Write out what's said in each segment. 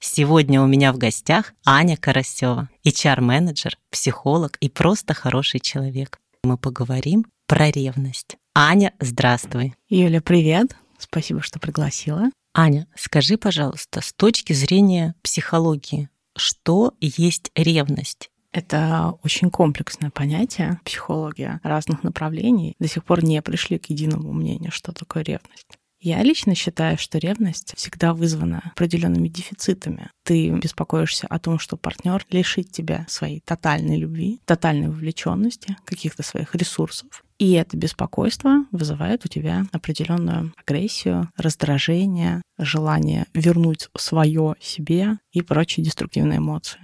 Сегодня у меня в гостях Аня Карасева, HR-менеджер, психолог и просто хороший человек. Мы поговорим про ревность. Аня, здравствуй. Юля, привет. Спасибо, что пригласила. Аня, скажи, пожалуйста, с точки зрения психологии, что есть ревность? Это очень комплексное понятие. Психологи разных направлений до сих пор не пришли к единому мнению, что такое ревность. Я лично считаю, что ревность всегда вызвана определенными дефицитами. Ты беспокоишься о том, что партнер лишит тебя своей тотальной любви, тотальной вовлеченности, каких-то своих ресурсов. И это беспокойство вызывает у тебя определенную агрессию, раздражение, желание вернуть свое себе и прочие деструктивные эмоции.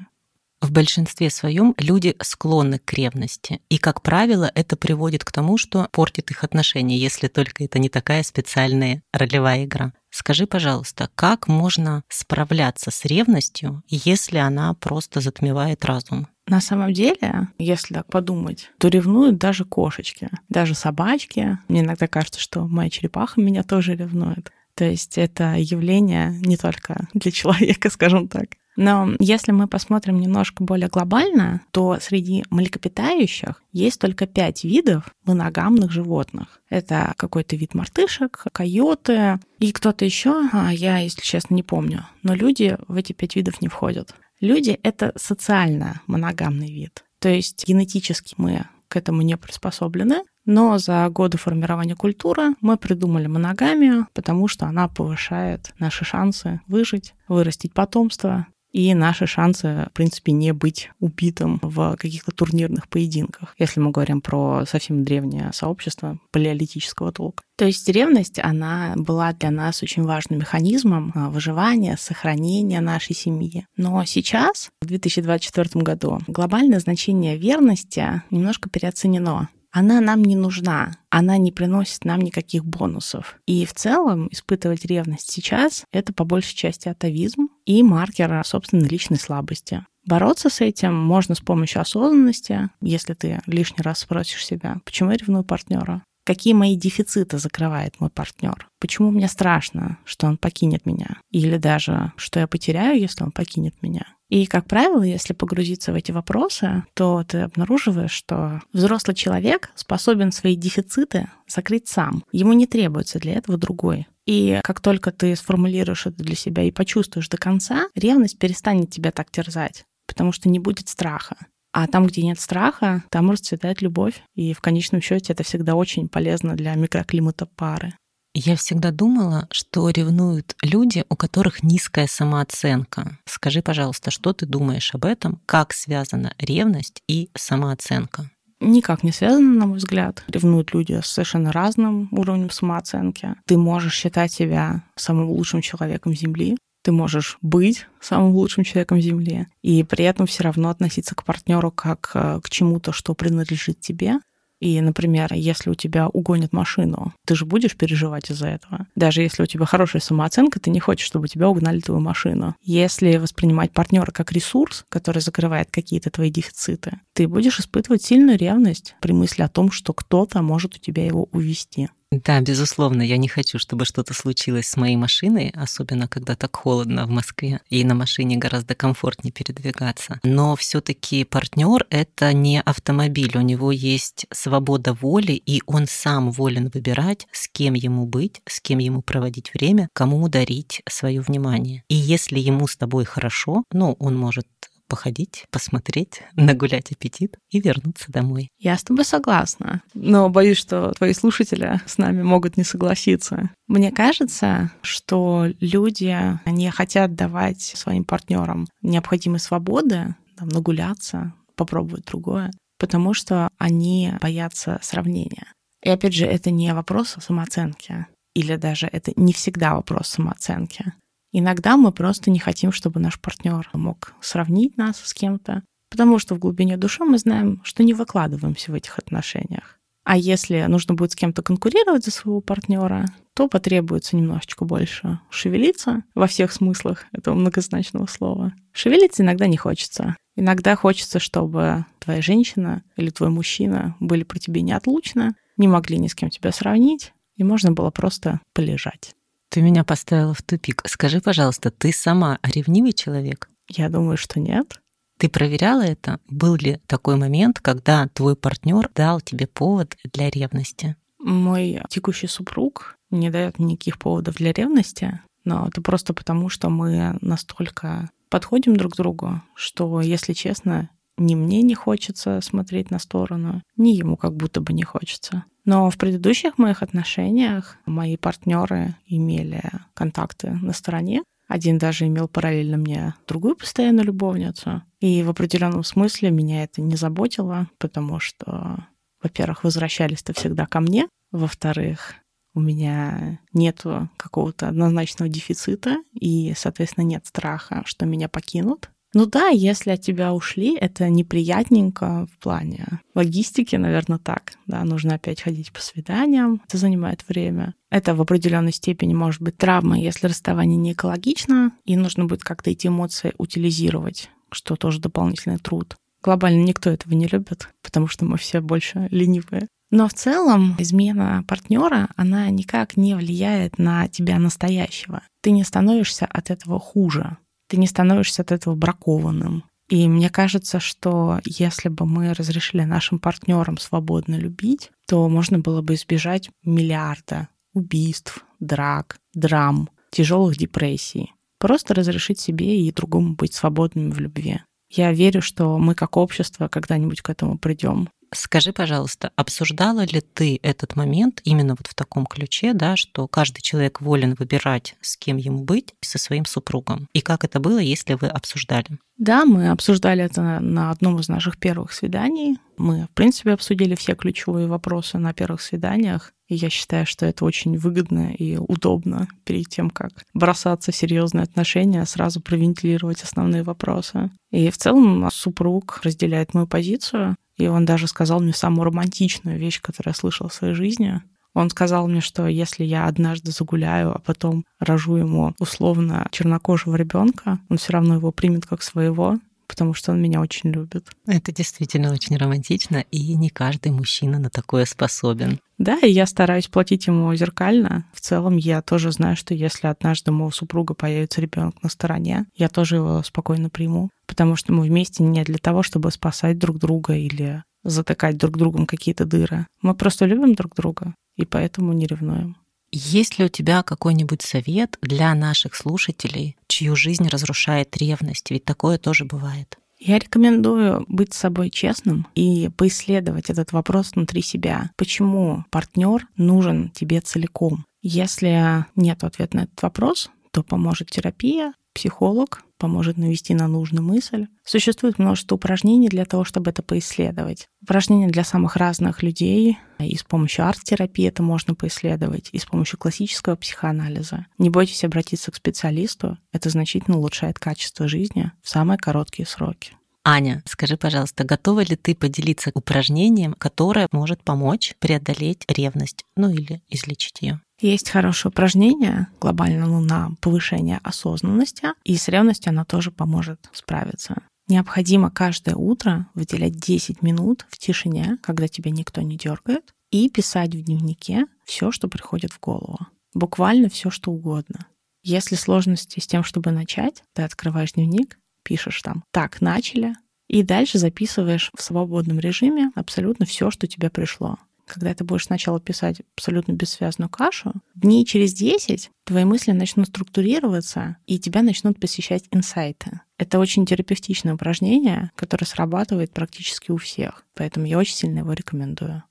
В большинстве своем люди склонны к ревности. И, как правило, это приводит к тому, что портит их отношения, если только это не такая специальная ролевая игра. Скажи, пожалуйста, как можно справляться с ревностью, если она просто затмевает разум? На самом деле, если так подумать, то ревнуют даже кошечки, даже собачки. Мне иногда кажется, что моя черепаха меня тоже ревнует. То есть это явление не только для человека, скажем так. Но если мы посмотрим немножко более глобально, то среди млекопитающих есть только пять видов моногамных животных. Это какой-то вид мартышек, койоты и кто-то еще, а я, если честно, не помню. Но люди в эти пять видов не входят. Люди — это социально моногамный вид. То есть генетически мы к этому не приспособлены, но за годы формирования культуры мы придумали моногамию, потому что она повышает наши шансы выжить, вырастить потомство и наши шансы, в принципе, не быть убитым в каких-то турнирных поединках, если мы говорим про совсем древнее сообщество палеолитического толка. То есть ревность, она была для нас очень важным механизмом а, выживания, сохранения нашей семьи. Но сейчас, в 2024 году, глобальное значение верности немножко переоценено она нам не нужна, она не приносит нам никаких бонусов. И в целом испытывать ревность сейчас — это по большей части атовизм и маркер собственной личной слабости. Бороться с этим можно с помощью осознанности, если ты лишний раз спросишь себя, почему я ревную партнера, какие мои дефициты закрывает мой партнер, почему мне страшно, что он покинет меня, или даже что я потеряю, если он покинет меня. И, как правило, если погрузиться в эти вопросы, то ты обнаруживаешь, что взрослый человек способен свои дефициты закрыть сам. Ему не требуется для этого другой. И как только ты сформулируешь это для себя и почувствуешь до конца, ревность перестанет тебя так терзать, потому что не будет страха. А там, где нет страха, там расцветает любовь. И в конечном счете это всегда очень полезно для микроклимата пары. Я всегда думала, что ревнуют люди, у которых низкая самооценка. Скажи, пожалуйста, что ты думаешь об этом? Как связана ревность и самооценка? Никак не связано, на мой взгляд. Ревнуют люди с совершенно разным уровнем самооценки. Ты можешь считать себя самым лучшим человеком Земли, ты можешь быть самым лучшим человеком Земли, и при этом все равно относиться к партнеру как э, к чему-то, что принадлежит тебе. И, например, если у тебя угонят машину, ты же будешь переживать из-за этого. Даже если у тебя хорошая самооценка, ты не хочешь, чтобы тебя угнали твою машину. Если воспринимать партнера как ресурс, который закрывает какие-то твои дефициты, ты будешь испытывать сильную ревность при мысли о том, что кто-то может у тебя его увести. Да, безусловно, я не хочу, чтобы что-то случилось с моей машиной, особенно когда так холодно в Москве, и на машине гораздо комфортнее передвигаться. Но все таки партнер это не автомобиль, у него есть свобода воли, и он сам волен выбирать, с кем ему быть, с кем ему проводить время, кому дарить свое внимание. И если ему с тобой хорошо, ну, он может походить, посмотреть, нагулять аппетит и вернуться домой. Я с тобой согласна, но боюсь, что твои слушатели с нами могут не согласиться. Мне кажется, что люди не хотят давать своим партнерам необходимой свободы, там, нагуляться, попробовать другое, потому что они боятся сравнения. И опять же, это не вопрос самооценки, или даже это не всегда вопрос самооценки. Иногда мы просто не хотим, чтобы наш партнер мог сравнить нас с кем-то, Потому что в глубине души мы знаем, что не выкладываемся в этих отношениях. А если нужно будет с кем-то конкурировать за своего партнера, то потребуется немножечко больше шевелиться во всех смыслах этого многозначного слова. Шевелиться иногда не хочется. Иногда хочется, чтобы твоя женщина или твой мужчина были про тебя неотлучно, не могли ни с кем тебя сравнить, и можно было просто полежать. Ты меня поставила в тупик. Скажи, пожалуйста, ты сама ревнивый человек? Я думаю, что нет. Ты проверяла это? Был ли такой момент, когда твой партнер дал тебе повод для ревности? Мой текущий супруг не дает никаких поводов для ревности, но это просто потому, что мы настолько подходим друг к другу, что, если честно, ни мне не хочется смотреть на сторону, ни ему как будто бы не хочется. Но в предыдущих моих отношениях мои партнеры имели контакты на стороне. Один даже имел параллельно мне другую постоянную любовницу. И в определенном смысле меня это не заботило, потому что, во-первых, возвращались-то всегда ко мне, во-вторых, у меня нет какого-то однозначного дефицита, и, соответственно, нет страха, что меня покинут. Ну да, если от тебя ушли, это неприятненько в плане логистики, наверное, так. Да, нужно опять ходить по свиданиям, это занимает время. Это в определенной степени может быть травма, если расставание не экологично, и нужно будет как-то эти эмоции утилизировать, что тоже дополнительный труд. Глобально никто этого не любит, потому что мы все больше ленивые. Но в целом измена партнера, она никак не влияет на тебя настоящего. Ты не становишься от этого хуже ты не становишься от этого бракованным. И мне кажется, что если бы мы разрешили нашим партнерам свободно любить, то можно было бы избежать миллиарда убийств, драк, драм, тяжелых депрессий. Просто разрешить себе и другому быть свободными в любви. Я верю, что мы как общество когда-нибудь к этому придем. Скажи, пожалуйста, обсуждала ли ты этот момент именно вот в таком ключе, да, что каждый человек волен выбирать, с кем ему быть, со своим супругом? И как это было, если вы обсуждали? Да, мы обсуждали это на одном из наших первых свиданий. Мы, в принципе, обсудили все ключевые вопросы на первых свиданиях. И я считаю, что это очень выгодно и удобно перед тем, как бросаться в серьезные отношения, сразу провентилировать основные вопросы. И в целом супруг разделяет мою позицию. И он даже сказал мне самую романтичную вещь, которую я слышала в своей жизни. Он сказал мне, что если я однажды загуляю, а потом рожу ему условно чернокожего ребенка, он все равно его примет как своего, потому что он меня очень любит. Это действительно очень романтично, и не каждый мужчина на такое способен. Да, и я стараюсь платить ему зеркально. В целом, я тоже знаю, что если однажды у моего супруга появится ребенок на стороне, я тоже его спокойно приму, потому что мы вместе не для того, чтобы спасать друг друга или затыкать друг другом какие-то дыры. Мы просто любим друг друга, и поэтому не ревнуем. Есть ли у тебя какой-нибудь совет для наших слушателей, чью жизнь разрушает ревность? Ведь такое тоже бывает. Я рекомендую быть собой честным и поисследовать этот вопрос внутри себя. Почему партнер нужен тебе целиком? Если нет ответа на этот вопрос, то поможет терапия, психолог, поможет навести на нужную мысль. Существует множество упражнений для того, чтобы это поисследовать. Упражнения для самых разных людей. И с помощью арт-терапии это можно поисследовать, и с помощью классического психоанализа. Не бойтесь обратиться к специалисту. Это значительно улучшает качество жизни в самые короткие сроки. Аня, скажи, пожалуйста, готова ли ты поделиться упражнением, которое может помочь преодолеть ревность, ну или излечить ее? Есть хорошее упражнение глобально ну, на повышение осознанности, и с ревностью оно тоже поможет справиться. Необходимо каждое утро выделять 10 минут в тишине, когда тебя никто не дергает, и писать в дневнике все, что приходит в голову. Буквально все, что угодно. Если сложности с тем, чтобы начать, ты открываешь дневник, пишешь там «так, начали», и дальше записываешь в свободном режиме абсолютно все, что тебе пришло когда ты будешь сначала писать абсолютно бессвязную кашу, дней через 10 твои мысли начнут структурироваться, и тебя начнут посещать инсайты. Это очень терапевтичное упражнение, которое срабатывает практически у всех. Поэтому я очень сильно его рекомендую.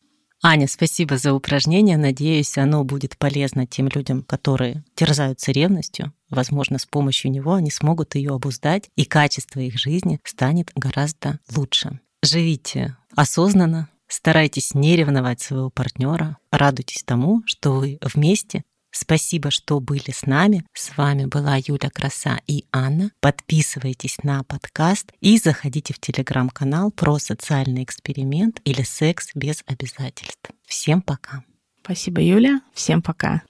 Аня, спасибо за упражнение. Надеюсь, оно будет полезно тем людям, которые терзаются ревностью. Возможно, с помощью него они смогут ее обуздать, и качество их жизни станет гораздо лучше. Живите осознанно, Старайтесь не ревновать своего партнера, радуйтесь тому, что вы вместе Спасибо, что были с нами. С вами была Юля Краса и Анна. Подписывайтесь на подкаст и заходите в телеграм-канал про социальный эксперимент или секс без обязательств. Всем пока. Спасибо, Юля. Всем пока.